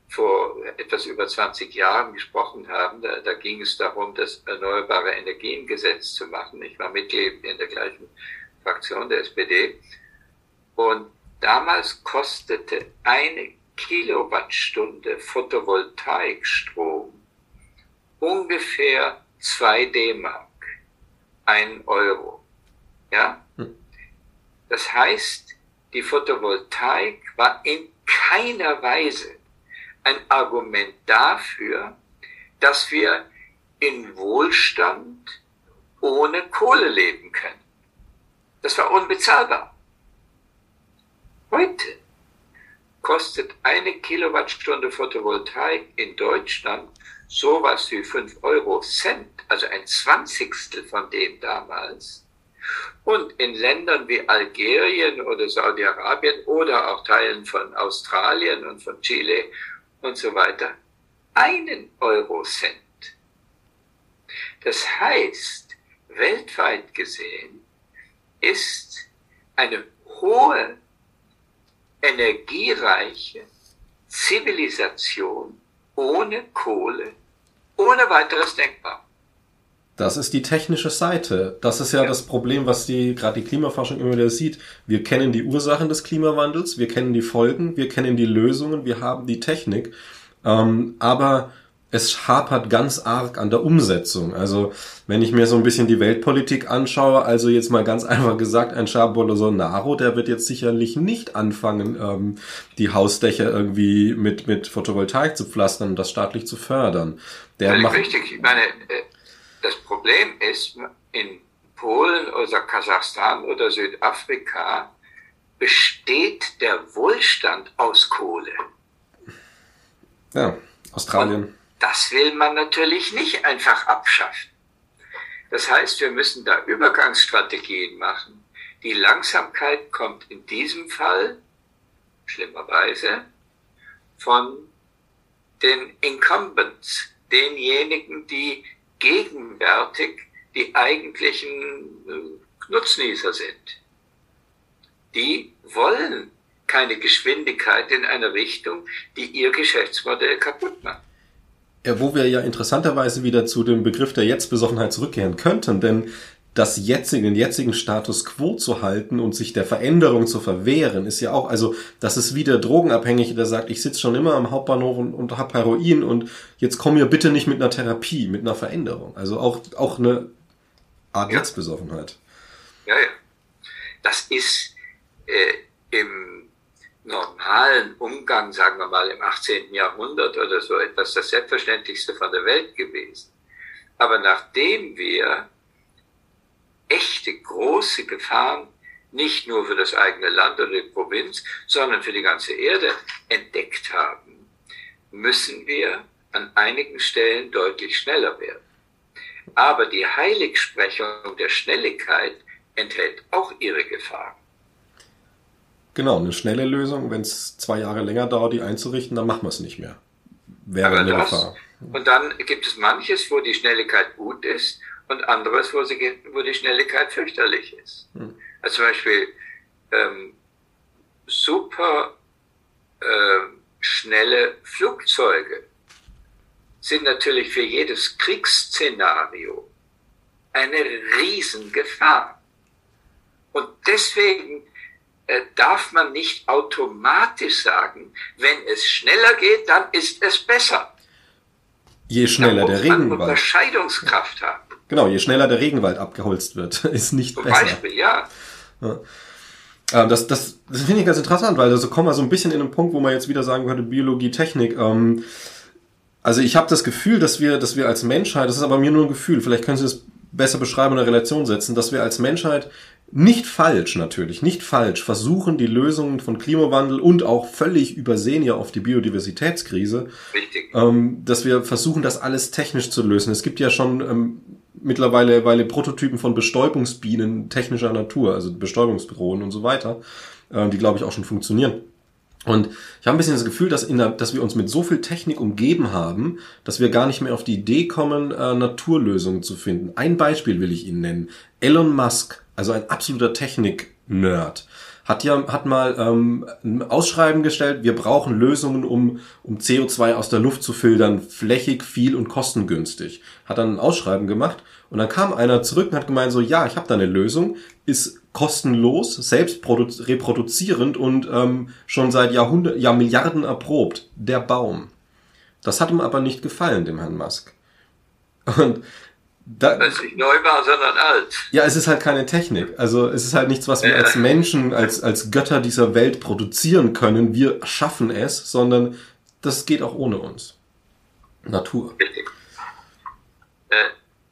vor etwas über 20 Jahren gesprochen haben. Da, da ging es darum, das Erneuerbare Energiengesetz zu machen. Ich war Mitglied in der gleichen Fraktion der SPD. Und damals kostete eine Kilowattstunde Photovoltaikstrom ungefähr zwei D-Mark, ein Euro. Ja? Hm. Das heißt, die Photovoltaik war in keiner Weise ein Argument dafür, dass wir in Wohlstand ohne Kohle leben können. Das war unbezahlbar. Heute kostet eine Kilowattstunde Photovoltaik in Deutschland sowas wie 5 Euro Cent, also ein Zwanzigstel von dem damals. Und in Ländern wie Algerien oder Saudi-Arabien oder auch Teilen von Australien und von Chile und so weiter einen Eurocent. Das heißt, weltweit gesehen ist eine hohe, energiereiche Zivilisation ohne Kohle, ohne weiteres denkbar. Das ist die technische Seite. Das ist ja, ja. das Problem, was die gerade die Klimaforschung immer wieder sieht. Wir kennen die Ursachen des Klimawandels, wir kennen die Folgen, wir kennen die Lösungen, wir haben die Technik, ähm, aber es hapert ganz arg an der Umsetzung. Also wenn ich mir so ein bisschen die Weltpolitik anschaue, also jetzt mal ganz einfach gesagt, ein Jair Bolsonaro, der wird jetzt sicherlich nicht anfangen, ähm, die Hausdächer irgendwie mit mit Photovoltaik zu pflastern und das staatlich zu fördern. Der macht richtig. Ich meine, äh, das Problem ist, in Polen oder Kasachstan oder Südafrika besteht der Wohlstand aus Kohle. Ja, Australien. Und das will man natürlich nicht einfach abschaffen. Das heißt, wir müssen da Übergangsstrategien machen. Die Langsamkeit kommt in diesem Fall, schlimmerweise, von den Incumbents, denjenigen, die gegenwärtig die eigentlichen äh, Nutznießer sind. Die wollen keine Geschwindigkeit in einer Richtung, die ihr Geschäftsmodell kaputt macht. Ja, wo wir ja interessanterweise wieder zu dem Begriff der Jetztbesoffenheit zurückkehren könnten, denn das jetzige, den jetzigen Status quo zu halten und sich der Veränderung zu verwehren, ist ja auch, also das ist wie der Drogenabhängige, der sagt, ich sitze schon immer am Hauptbahnhof und, und hab Heroin und jetzt komm mir bitte nicht mit einer Therapie, mit einer Veränderung. Also auch, auch eine Art ja. Jetztbesoffenheit. Ja, ja. Das ist äh, im normalen Umgang, sagen wir mal im 18. Jahrhundert oder so etwas das Selbstverständlichste von der Welt gewesen. Aber nachdem wir echte große Gefahren nicht nur für das eigene Land oder die Provinz, sondern für die ganze Erde entdeckt haben, müssen wir an einigen Stellen deutlich schneller werden. Aber die Heiligsprechung der Schnelligkeit enthält auch ihre Gefahren. Genau, eine schnelle Lösung, wenn es zwei Jahre länger dauert, die einzurichten, dann machen wir es nicht mehr. Wäre Aber eine das, Gefahr. Und dann gibt es manches, wo die Schnelligkeit gut ist und anderes, wo, sie, wo die Schnelligkeit fürchterlich ist. Hm. Also zum Beispiel ähm, super äh, schnelle Flugzeuge sind natürlich für jedes Kriegsszenario eine Riesengefahr. Und deswegen äh, darf man nicht automatisch sagen, wenn es schneller geht, dann ist es besser. Je schneller der Regenwald. Unterscheidungskraft haben. Genau, je schneller der Regenwald abgeholzt wird, ist nicht Zum besser. Beispiel, ja. ja. Ähm, das, das, das finde ich ganz interessant, weil so also kommen wir so ein bisschen in einen Punkt, wo man jetzt wieder sagen könnte, Biologie, Technik. Ähm, also ich habe das Gefühl, dass wir, dass wir als Menschheit, das ist aber mir nur ein Gefühl, vielleicht können Sie das besser beschreiben in der Relation setzen, dass wir als Menschheit nicht falsch natürlich, nicht falsch versuchen, die Lösungen von Klimawandel und auch völlig übersehen ja auf die Biodiversitätskrise, ähm, dass wir versuchen, das alles technisch zu lösen. Es gibt ja schon ähm, mittlerweile weil Prototypen von Bestäubungsbienen technischer Natur, also Bestäubungsbüroen und so weiter, äh, die glaube ich auch schon funktionieren. Und ich habe ein bisschen das Gefühl, dass, der, dass wir uns mit so viel Technik umgeben haben, dass wir gar nicht mehr auf die Idee kommen, äh, Naturlösungen zu finden. Ein Beispiel will ich Ihnen nennen. Elon Musk, also ein absoluter Technik-Nerd, hat ja hat mal ähm, ein Ausschreiben gestellt, wir brauchen Lösungen, um, um CO2 aus der Luft zu filtern, flächig, viel und kostengünstig. Hat dann ein Ausschreiben gemacht und dann kam einer zurück und hat gemeint so, ja, ich habe da eine Lösung, ist kostenlos, selbst reproduzierend und ähm, schon seit Jahrhundert, ja Milliarden erprobt. Der Baum. Das hat ihm aber nicht gefallen, dem Herrn Musk. Und da, Weil es nicht neu war, sondern alt. Ja, es ist halt keine Technik. Also es ist halt nichts, was wir als Menschen, als, als Götter dieser Welt produzieren können. Wir schaffen es, sondern das geht auch ohne uns. Natur. Richtig. Äh,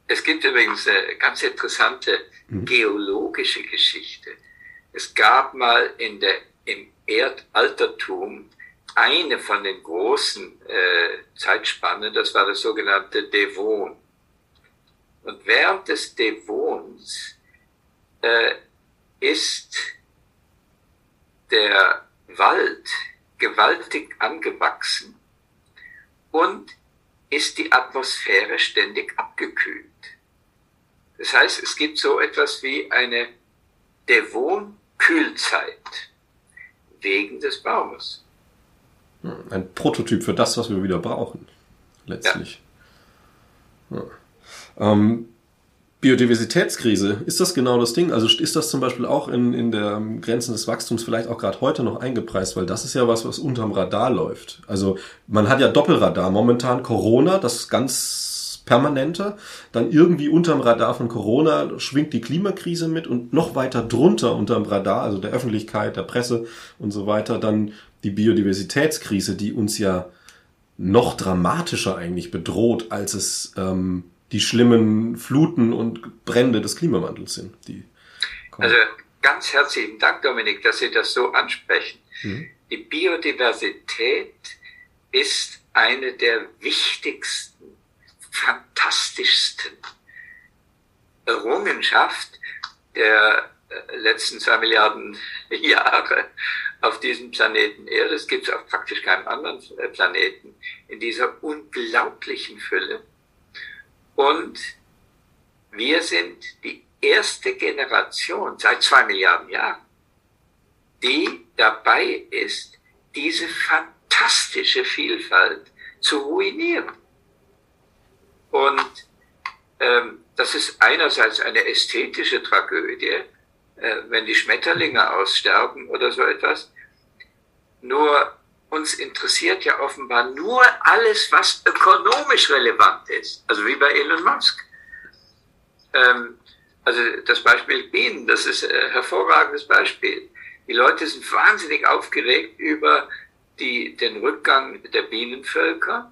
es gibt übrigens eine ganz interessante mhm. geologische Geschichte. Es gab mal in der, im Erdaltertum eine von den großen äh, Zeitspannen, das war das sogenannte Devon. Und während des Devons äh, ist der Wald gewaltig angewachsen und ist die Atmosphäre ständig abgekühlt. Das heißt, es gibt so etwas wie eine Devon-Kühlzeit wegen des Baumes. Ein Prototyp für das, was wir wieder brauchen, letztlich. Ja. Ja. Ähm, Biodiversitätskrise, ist das genau das Ding? Also ist das zum Beispiel auch in, in der Grenzen des Wachstums vielleicht auch gerade heute noch eingepreist, weil das ist ja was, was unterm Radar läuft. Also man hat ja Doppelradar momentan, Corona, das ganz permanente, dann irgendwie unterm Radar von Corona schwingt die Klimakrise mit und noch weiter drunter unterm Radar, also der Öffentlichkeit, der Presse und so weiter, dann die Biodiversitätskrise, die uns ja noch dramatischer eigentlich bedroht, als es ähm, die schlimmen Fluten und Brände des Klimawandels sind. Die also ganz herzlichen Dank, Dominik, dass Sie das so ansprechen. Mhm. Die Biodiversität ist eine der wichtigsten, fantastischsten Errungenschaft der äh, letzten zwei Milliarden Jahre auf diesem Planeten Erde. Es gibt es auf praktisch keinem anderen äh, Planeten in dieser unglaublichen Fülle. Und wir sind die erste Generation seit zwei Milliarden Jahren, die dabei ist, diese fantastische Vielfalt zu ruinieren. Und ähm, das ist einerseits eine ästhetische Tragödie, äh, wenn die Schmetterlinge aussterben oder so etwas. Nur uns interessiert ja offenbar nur alles, was ökonomisch relevant ist. Also wie bei Elon Musk. Ähm, also das Beispiel Bienen, das ist ein hervorragendes Beispiel. Die Leute sind wahnsinnig aufgeregt über die, den Rückgang der Bienenvölker.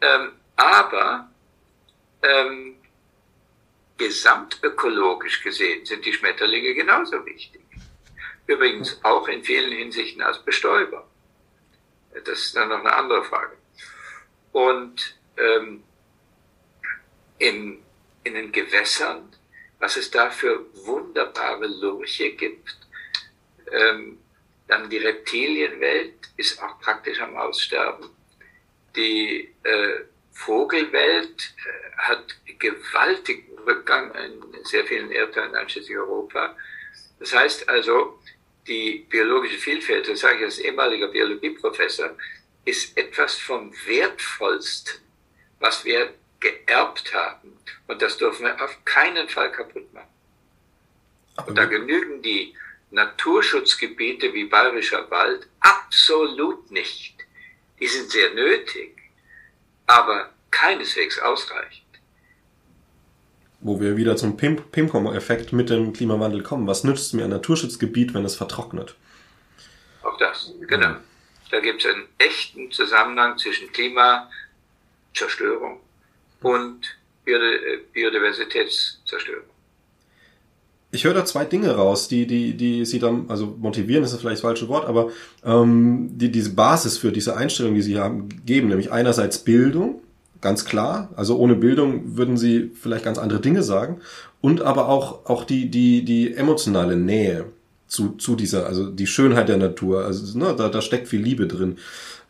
Ähm, aber ähm, gesamtökologisch gesehen sind die Schmetterlinge genauso wichtig. Übrigens auch in vielen Hinsichten als Bestäuber. Das ist dann noch eine andere Frage. Und ähm, in, in den Gewässern, was es da für wunderbare Lurche gibt, ähm, dann die Reptilienwelt ist auch praktisch am Aussterben. Die äh, Vogelwelt äh, hat gewaltigen Rückgang in sehr vielen Erdteilen, einschließlich Europa. Das heißt also, die biologische Vielfalt, das sage ich als ehemaliger Biologieprofessor, ist etwas vom Wertvollsten, was wir geerbt haben. Und das dürfen wir auf keinen Fall kaputt machen. Und da genügen die Naturschutzgebiete wie Bayerischer Wald absolut nicht. Die sind sehr nötig, aber keineswegs ausreichend wo wir wieder zum Pimcom-Effekt mit dem Klimawandel kommen. Was nützt mir ein Naturschutzgebiet, wenn es vertrocknet? Auch das, genau. Da gibt es einen echten Zusammenhang zwischen Klimazerstörung und Biodiversitätszerstörung. Ich höre da zwei Dinge raus, die, die, die Sie dann, also motivieren ist das vielleicht das falsche Wort, aber ähm, die, diese Basis für diese Einstellung, die Sie haben, geben, nämlich einerseits Bildung, ganz klar. Also ohne Bildung würden sie vielleicht ganz andere Dinge sagen. Und aber auch, auch die, die, die emotionale Nähe zu, zu dieser, also die Schönheit der Natur. Also ne, da, da steckt viel Liebe drin.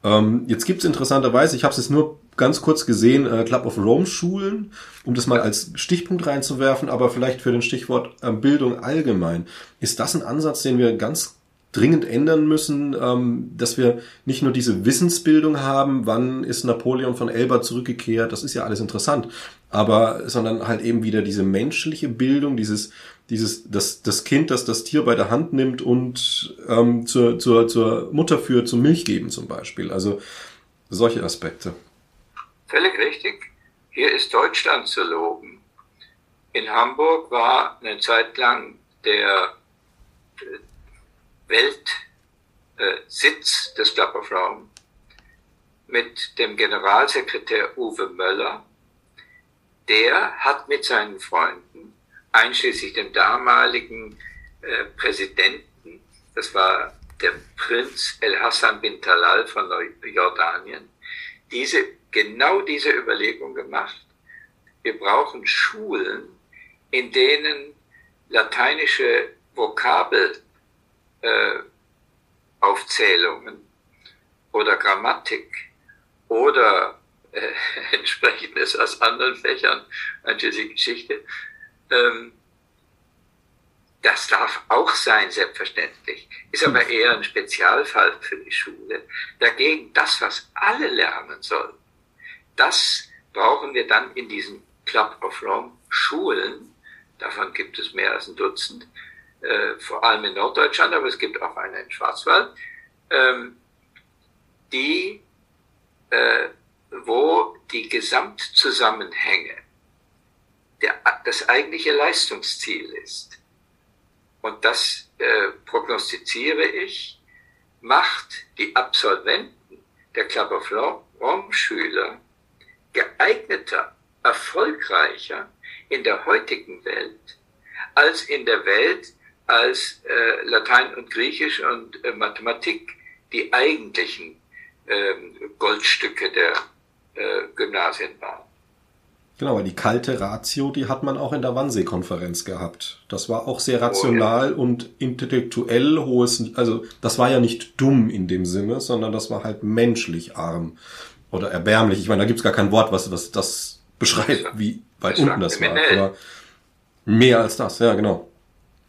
Ähm, jetzt gibt's interessanterweise, ich habe es jetzt nur ganz kurz gesehen äh, Club of Rome Schulen, um das mal als Stichpunkt reinzuwerfen, aber vielleicht für den Stichwort äh, Bildung allgemein. Ist das ein Ansatz, den wir ganz dringend ändern müssen, ähm, dass wir nicht nur diese Wissensbildung haben, wann ist Napoleon von Elba zurückgekehrt, das ist ja alles interessant, aber sondern halt eben wieder diese menschliche Bildung, dieses dieses das das Kind, das das Tier bei der Hand nimmt und ähm, zur zur zur Mutter führt, zum Milch geben zum Beispiel. Also solche Aspekte. Völlig richtig. Hier ist Deutschland zu loben. In Hamburg war eine Zeit lang der Weltsitz äh, des Club of Rome mit dem Generalsekretär Uwe Möller. Der hat mit seinen Freunden, einschließlich dem damaligen äh, Präsidenten, das war der Prinz El Hassan bin Talal von Jordanien, diese, genau diese Überlegung gemacht. Wir brauchen Schulen, in denen lateinische Vokabel äh, Aufzählungen oder Grammatik oder äh, entsprechendes aus anderen Fächern, einschließlich Geschichte, ähm, das darf auch sein, selbstverständlich. Ist aber eher ein Spezialfall für die Schule. Dagegen das, was alle lernen sollen, das brauchen wir dann in diesen Club of Rome Schulen. Davon gibt es mehr als ein Dutzend äh, vor allem in Norddeutschland, aber es gibt auch eine in Schwarzwald, ähm, die, äh, wo die Gesamtzusammenhänge der, das eigentliche Leistungsziel ist. Und das äh, prognostiziere ich, macht die Absolventen der Club of Rome Schüler geeigneter, erfolgreicher in der heutigen Welt als in der Welt, als äh, Latein und Griechisch und äh, Mathematik die eigentlichen äh, Goldstücke der äh, Gymnasien waren. Genau, weil die kalte Ratio, die hat man auch in der Wannsee-Konferenz gehabt. Das war auch sehr rational oh, ja. und intellektuell hohes, also das war ja nicht dumm in dem Sinne, sondern das war halt menschlich arm oder erbärmlich. Ich meine, da gibt's gar kein Wort, was, was das beschreibt, wie weit unten das war. Aber mehr als das, ja, genau.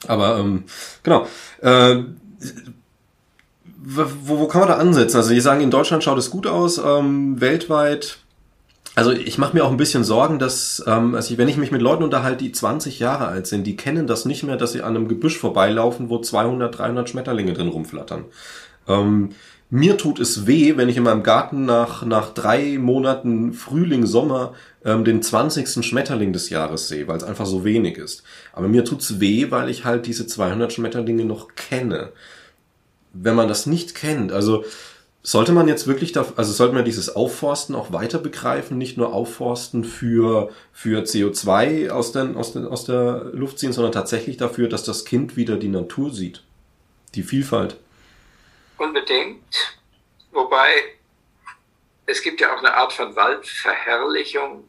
Aber ähm, genau. Äh, wo, wo kann man da ansetzen? Also die sagen, in Deutschland schaut es gut aus, ähm, weltweit. Also ich mache mir auch ein bisschen Sorgen, dass, ähm, also wenn ich mich mit Leuten unterhalte, die 20 Jahre alt sind, die kennen das nicht mehr, dass sie an einem Gebüsch vorbeilaufen, wo 200, 300 Schmetterlinge drin rumflattern. Ähm, mir tut es weh, wenn ich in meinem Garten nach, nach drei Monaten Frühling, Sommer ähm, den 20. Schmetterling des Jahres sehe, weil es einfach so wenig ist. Aber mir tut's weh, weil ich halt diese 200 Schmetterlinge noch kenne. Wenn man das nicht kennt, also sollte man jetzt wirklich, da, also sollte man dieses Aufforsten auch weiter begreifen, nicht nur Aufforsten für, für CO2 aus, den, aus, den, aus der Luft ziehen, sondern tatsächlich dafür, dass das Kind wieder die Natur sieht. Die Vielfalt. Unbedingt. Wobei es gibt ja auch eine Art von Waldverherrlichung,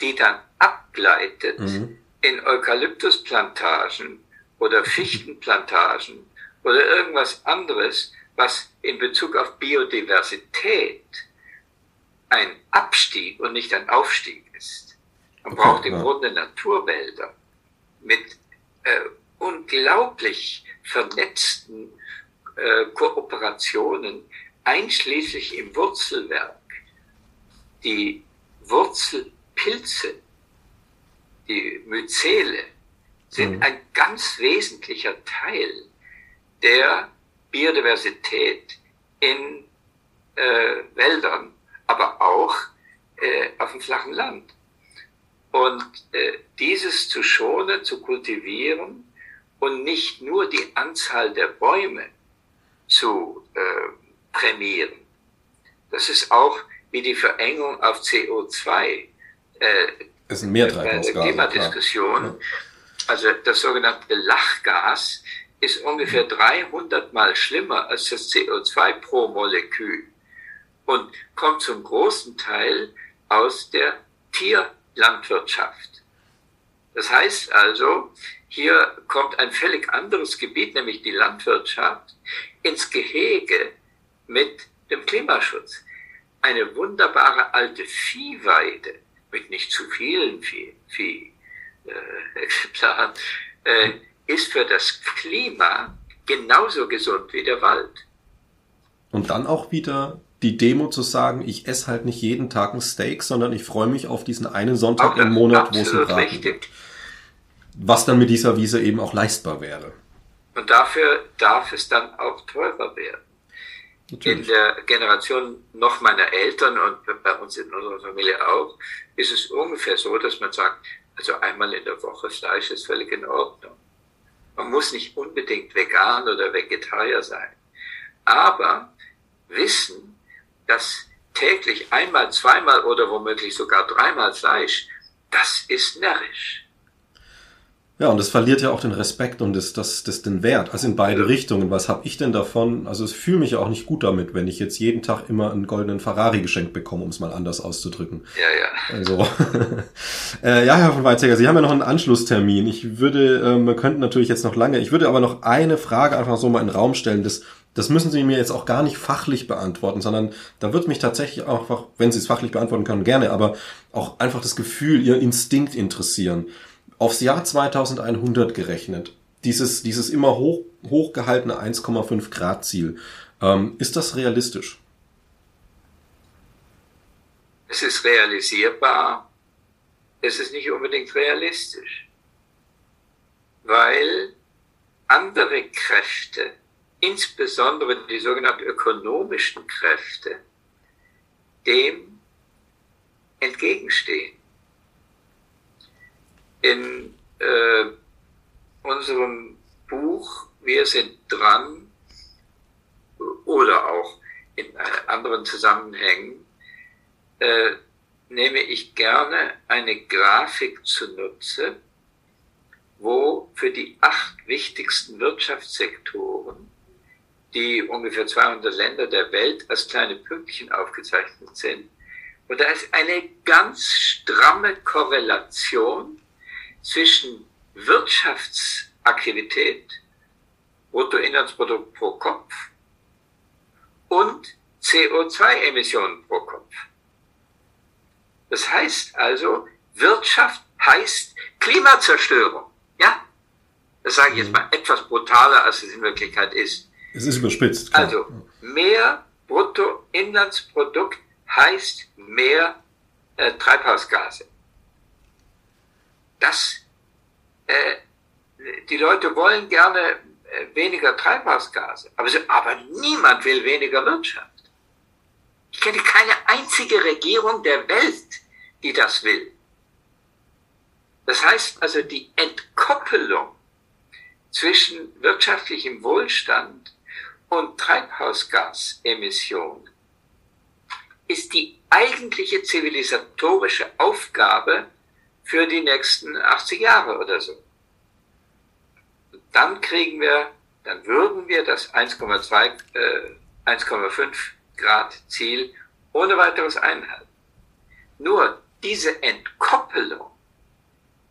die dann abgleitet mhm. in Eukalyptusplantagen oder Fichtenplantagen oder irgendwas anderes, was in Bezug auf Biodiversität ein Abstieg und nicht ein Aufstieg ist. Man okay, braucht im ja. Grunde Naturwälder mit äh, unglaublich vernetzten äh, Kooperationen, einschließlich im Wurzelwerk. Die Wurzelpilze, die Myzele, sind mhm. ein ganz wesentlicher Teil der Biodiversität in äh, Wäldern, aber auch äh, auf dem flachen Land. Und äh, dieses zu schonen, zu kultivieren und nicht nur die Anzahl der Bäume zu äh, prämieren. Das ist auch wie die Verengung auf CO2. Äh, das sind mehr Treibhausgase. Klimadiskussion. Ja. Also das sogenannte Lachgas ist ungefähr 300 mal schlimmer als das CO2 pro Molekül und kommt zum großen Teil aus der Tierlandwirtschaft. Das heißt also, hier kommt ein völlig anderes Gebiet, nämlich die Landwirtschaft, ins Gehege mit dem Klimaschutz. eine wunderbare alte Viehweide mit nicht zu vielen Vieh, Vieh äh, Exemplaren äh, ist für das Klima genauso gesund wie der Wald. Und dann auch wieder die Demo zu sagen, ich esse halt nicht jeden Tag ein Steak, sondern ich freue mich auf diesen einen Sonntag im Monat, wo es ein Braten gibt. Was dann mit dieser Wiese eben auch leistbar wäre. Und dafür darf es dann auch teurer werden. Natürlich. In der Generation noch meiner Eltern und bei uns in unserer Familie auch, ist es ungefähr so, dass man sagt, also einmal in der Woche Fleisch ist völlig in Ordnung. Man muss nicht unbedingt vegan oder Vegetarier sein. Aber wissen, dass täglich einmal, zweimal oder womöglich sogar dreimal Fleisch, das ist närrisch. Ja, und es verliert ja auch den Respekt und das, das, das den Wert, also in beide Richtungen. Was habe ich denn davon? Also es fühle mich ja auch nicht gut damit, wenn ich jetzt jeden Tag immer einen goldenen Ferrari geschenkt bekomme, um es mal anders auszudrücken. Ja, ja. Also, äh, ja, Herr von Weizsäcker, Sie haben ja noch einen Anschlusstermin. Ich würde, äh, wir könnten natürlich jetzt noch lange, ich würde aber noch eine Frage einfach so mal in den Raum stellen. Das, das müssen Sie mir jetzt auch gar nicht fachlich beantworten, sondern da wird mich tatsächlich auch einfach, wenn Sie es fachlich beantworten können, gerne, aber auch einfach das Gefühl, Ihr Instinkt interessieren aufs Jahr 2100 gerechnet, dieses, dieses immer hoch, hochgehaltene 1,5 Grad Ziel, ähm, ist das realistisch? Es ist realisierbar, es ist nicht unbedingt realistisch, weil andere Kräfte, insbesondere die sogenannten ökonomischen Kräfte, dem entgegenstehen in äh, unserem Buch Wir sind dran oder auch in anderen Zusammenhängen äh, nehme ich gerne eine Grafik zunutze, wo für die acht wichtigsten Wirtschaftssektoren, die ungefähr 200 Länder der Welt als kleine Pünktchen aufgezeichnet sind, und da ist eine ganz stramme Korrelation zwischen Wirtschaftsaktivität, Bruttoinlandsprodukt pro Kopf und CO2-Emissionen pro Kopf. Das heißt also, Wirtschaft heißt Klimazerstörung. Ja? Das sage ich jetzt mhm. mal etwas brutaler, als es in Wirklichkeit ist. Es ist überspitzt. Klar. Also, mehr Bruttoinlandsprodukt heißt mehr äh, Treibhausgase dass äh, die Leute wollen gerne äh, weniger Treibhausgase, aber, so, aber niemand will weniger Wirtschaft. Ich kenne keine einzige Regierung der Welt, die das will. Das heißt also, die Entkoppelung zwischen wirtschaftlichem Wohlstand und Treibhausgasemissionen ist die eigentliche zivilisatorische Aufgabe für die nächsten 80 Jahre oder so. dann kriegen wir, dann würden wir das 1,2, äh, 1,5 Grad Ziel ohne weiteres einhalten. Nur diese Entkoppelung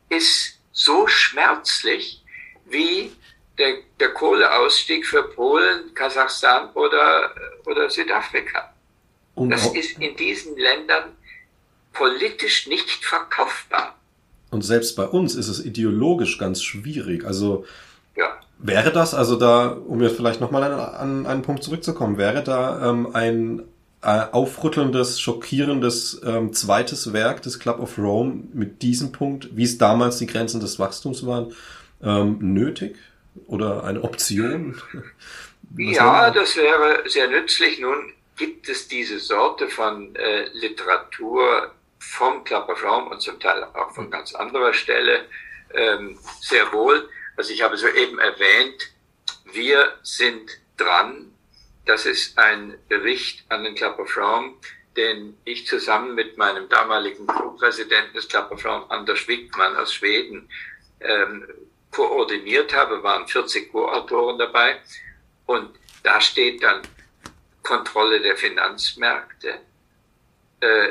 ist so schmerzlich wie der, der Kohleausstieg für Polen, Kasachstan oder, oder Südafrika. Das ist in diesen Ländern politisch nicht verkaufbar. Und selbst bei uns ist es ideologisch ganz schwierig. Also ja. wäre das, also da, um jetzt vielleicht nochmal an, an einen Punkt zurückzukommen, wäre da ähm, ein äh, aufrüttelndes, schockierendes ähm, zweites Werk des Club of Rome mit diesem Punkt, wie es damals die Grenzen des Wachstums waren, ähm, nötig oder eine Option? ja, das wäre sehr nützlich. Nun gibt es diese Sorte von äh, Literatur vom Klapperfraum und zum Teil auch von ganz anderer Stelle ähm, sehr wohl. Also ich habe soeben erwähnt, wir sind dran. Das ist ein Bericht an den Klapperfraum, den ich zusammen mit meinem damaligen Co-Präsidenten des Klapperfraum, Anders Wickmann aus Schweden, ähm, koordiniert habe, waren 40 Co-Autoren dabei. Und da steht dann Kontrolle der Finanzmärkte, äh,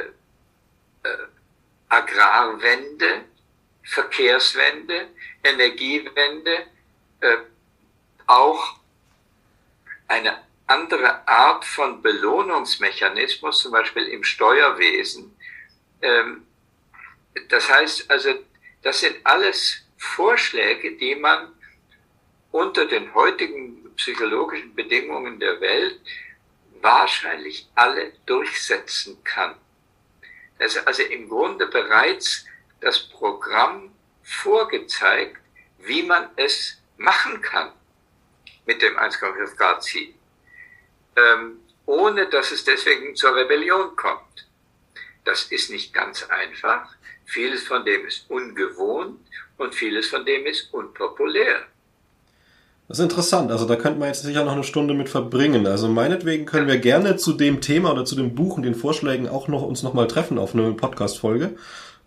Agrarwende, Verkehrswende, Energiewende, äh, auch eine andere Art von Belohnungsmechanismus, zum Beispiel im Steuerwesen. Ähm, das heißt also, das sind alles Vorschläge, die man unter den heutigen psychologischen Bedingungen der Welt wahrscheinlich alle durchsetzen kann. Das ist also im Grunde bereits das Programm vorgezeigt, wie man es machen kann mit dem 1,5 Grad Ziel, ähm, ohne dass es deswegen zur Rebellion kommt. Das ist nicht ganz einfach. Vieles von dem ist ungewohnt und vieles von dem ist unpopulär. Das ist interessant. Also da könnte man jetzt sicher noch eine Stunde mit verbringen. Also meinetwegen können wir gerne zu dem Thema oder zu dem Buch und den Vorschlägen auch noch uns nochmal treffen auf eine Podcast-Folge.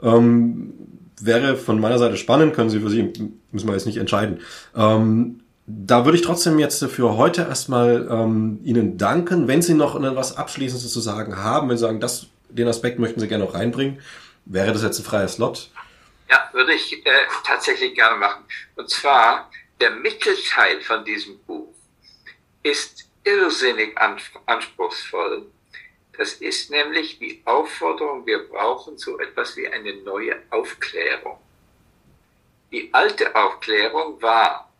Ähm, wäre von meiner Seite spannend, können Sie für Sie, müssen wir jetzt nicht entscheiden. Ähm, da würde ich trotzdem jetzt für heute erstmal ähm, Ihnen danken. Wenn Sie noch etwas Abschließendes zu sagen haben, wenn Sie sagen, das, den Aspekt möchten Sie gerne noch reinbringen, wäre das jetzt ein freier Slot? Ja, würde ich äh, tatsächlich gerne machen. Und zwar, der Mittelteil von diesem Buch ist irrsinnig anspruchsvoll. Das ist nämlich die Aufforderung, wir brauchen so etwas wie eine neue Aufklärung. Die alte Aufklärung war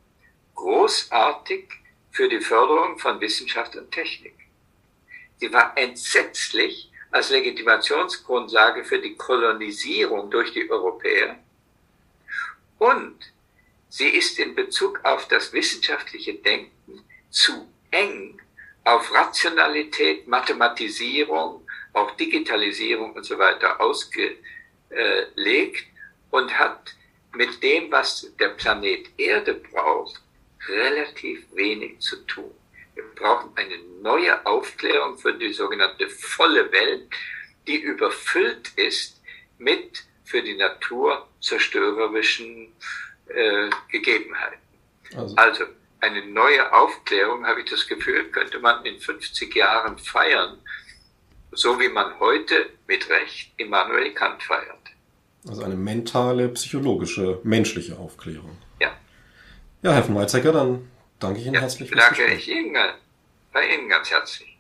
großartig für die Förderung von Wissenschaft und Technik. Sie war entsetzlich als Legitimationsgrundlage für die Kolonisierung durch die Europäer und sie ist in Bezug auf das wissenschaftliche Denken zu eng auf Rationalität, Mathematisierung, auch Digitalisierung und so weiter ausgelegt und hat mit dem, was der Planet Erde braucht, relativ wenig zu tun. Wir brauchen eine neue Aufklärung für die sogenannte volle Welt, die überfüllt ist mit für die Natur zerstörerischen äh, Gegebenheiten. Also. also eine neue Aufklärung, habe ich das Gefühl, könnte man in 50 Jahren feiern, so wie man heute mit Recht Immanuel Kant feiert. Also eine mentale, psychologische, menschliche Aufklärung. Ja. Ja, Herr von Weizsäcker, dann danke ich Ihnen ja, herzlich. Danke ich Ihnen, bei Ihnen ganz herzlich.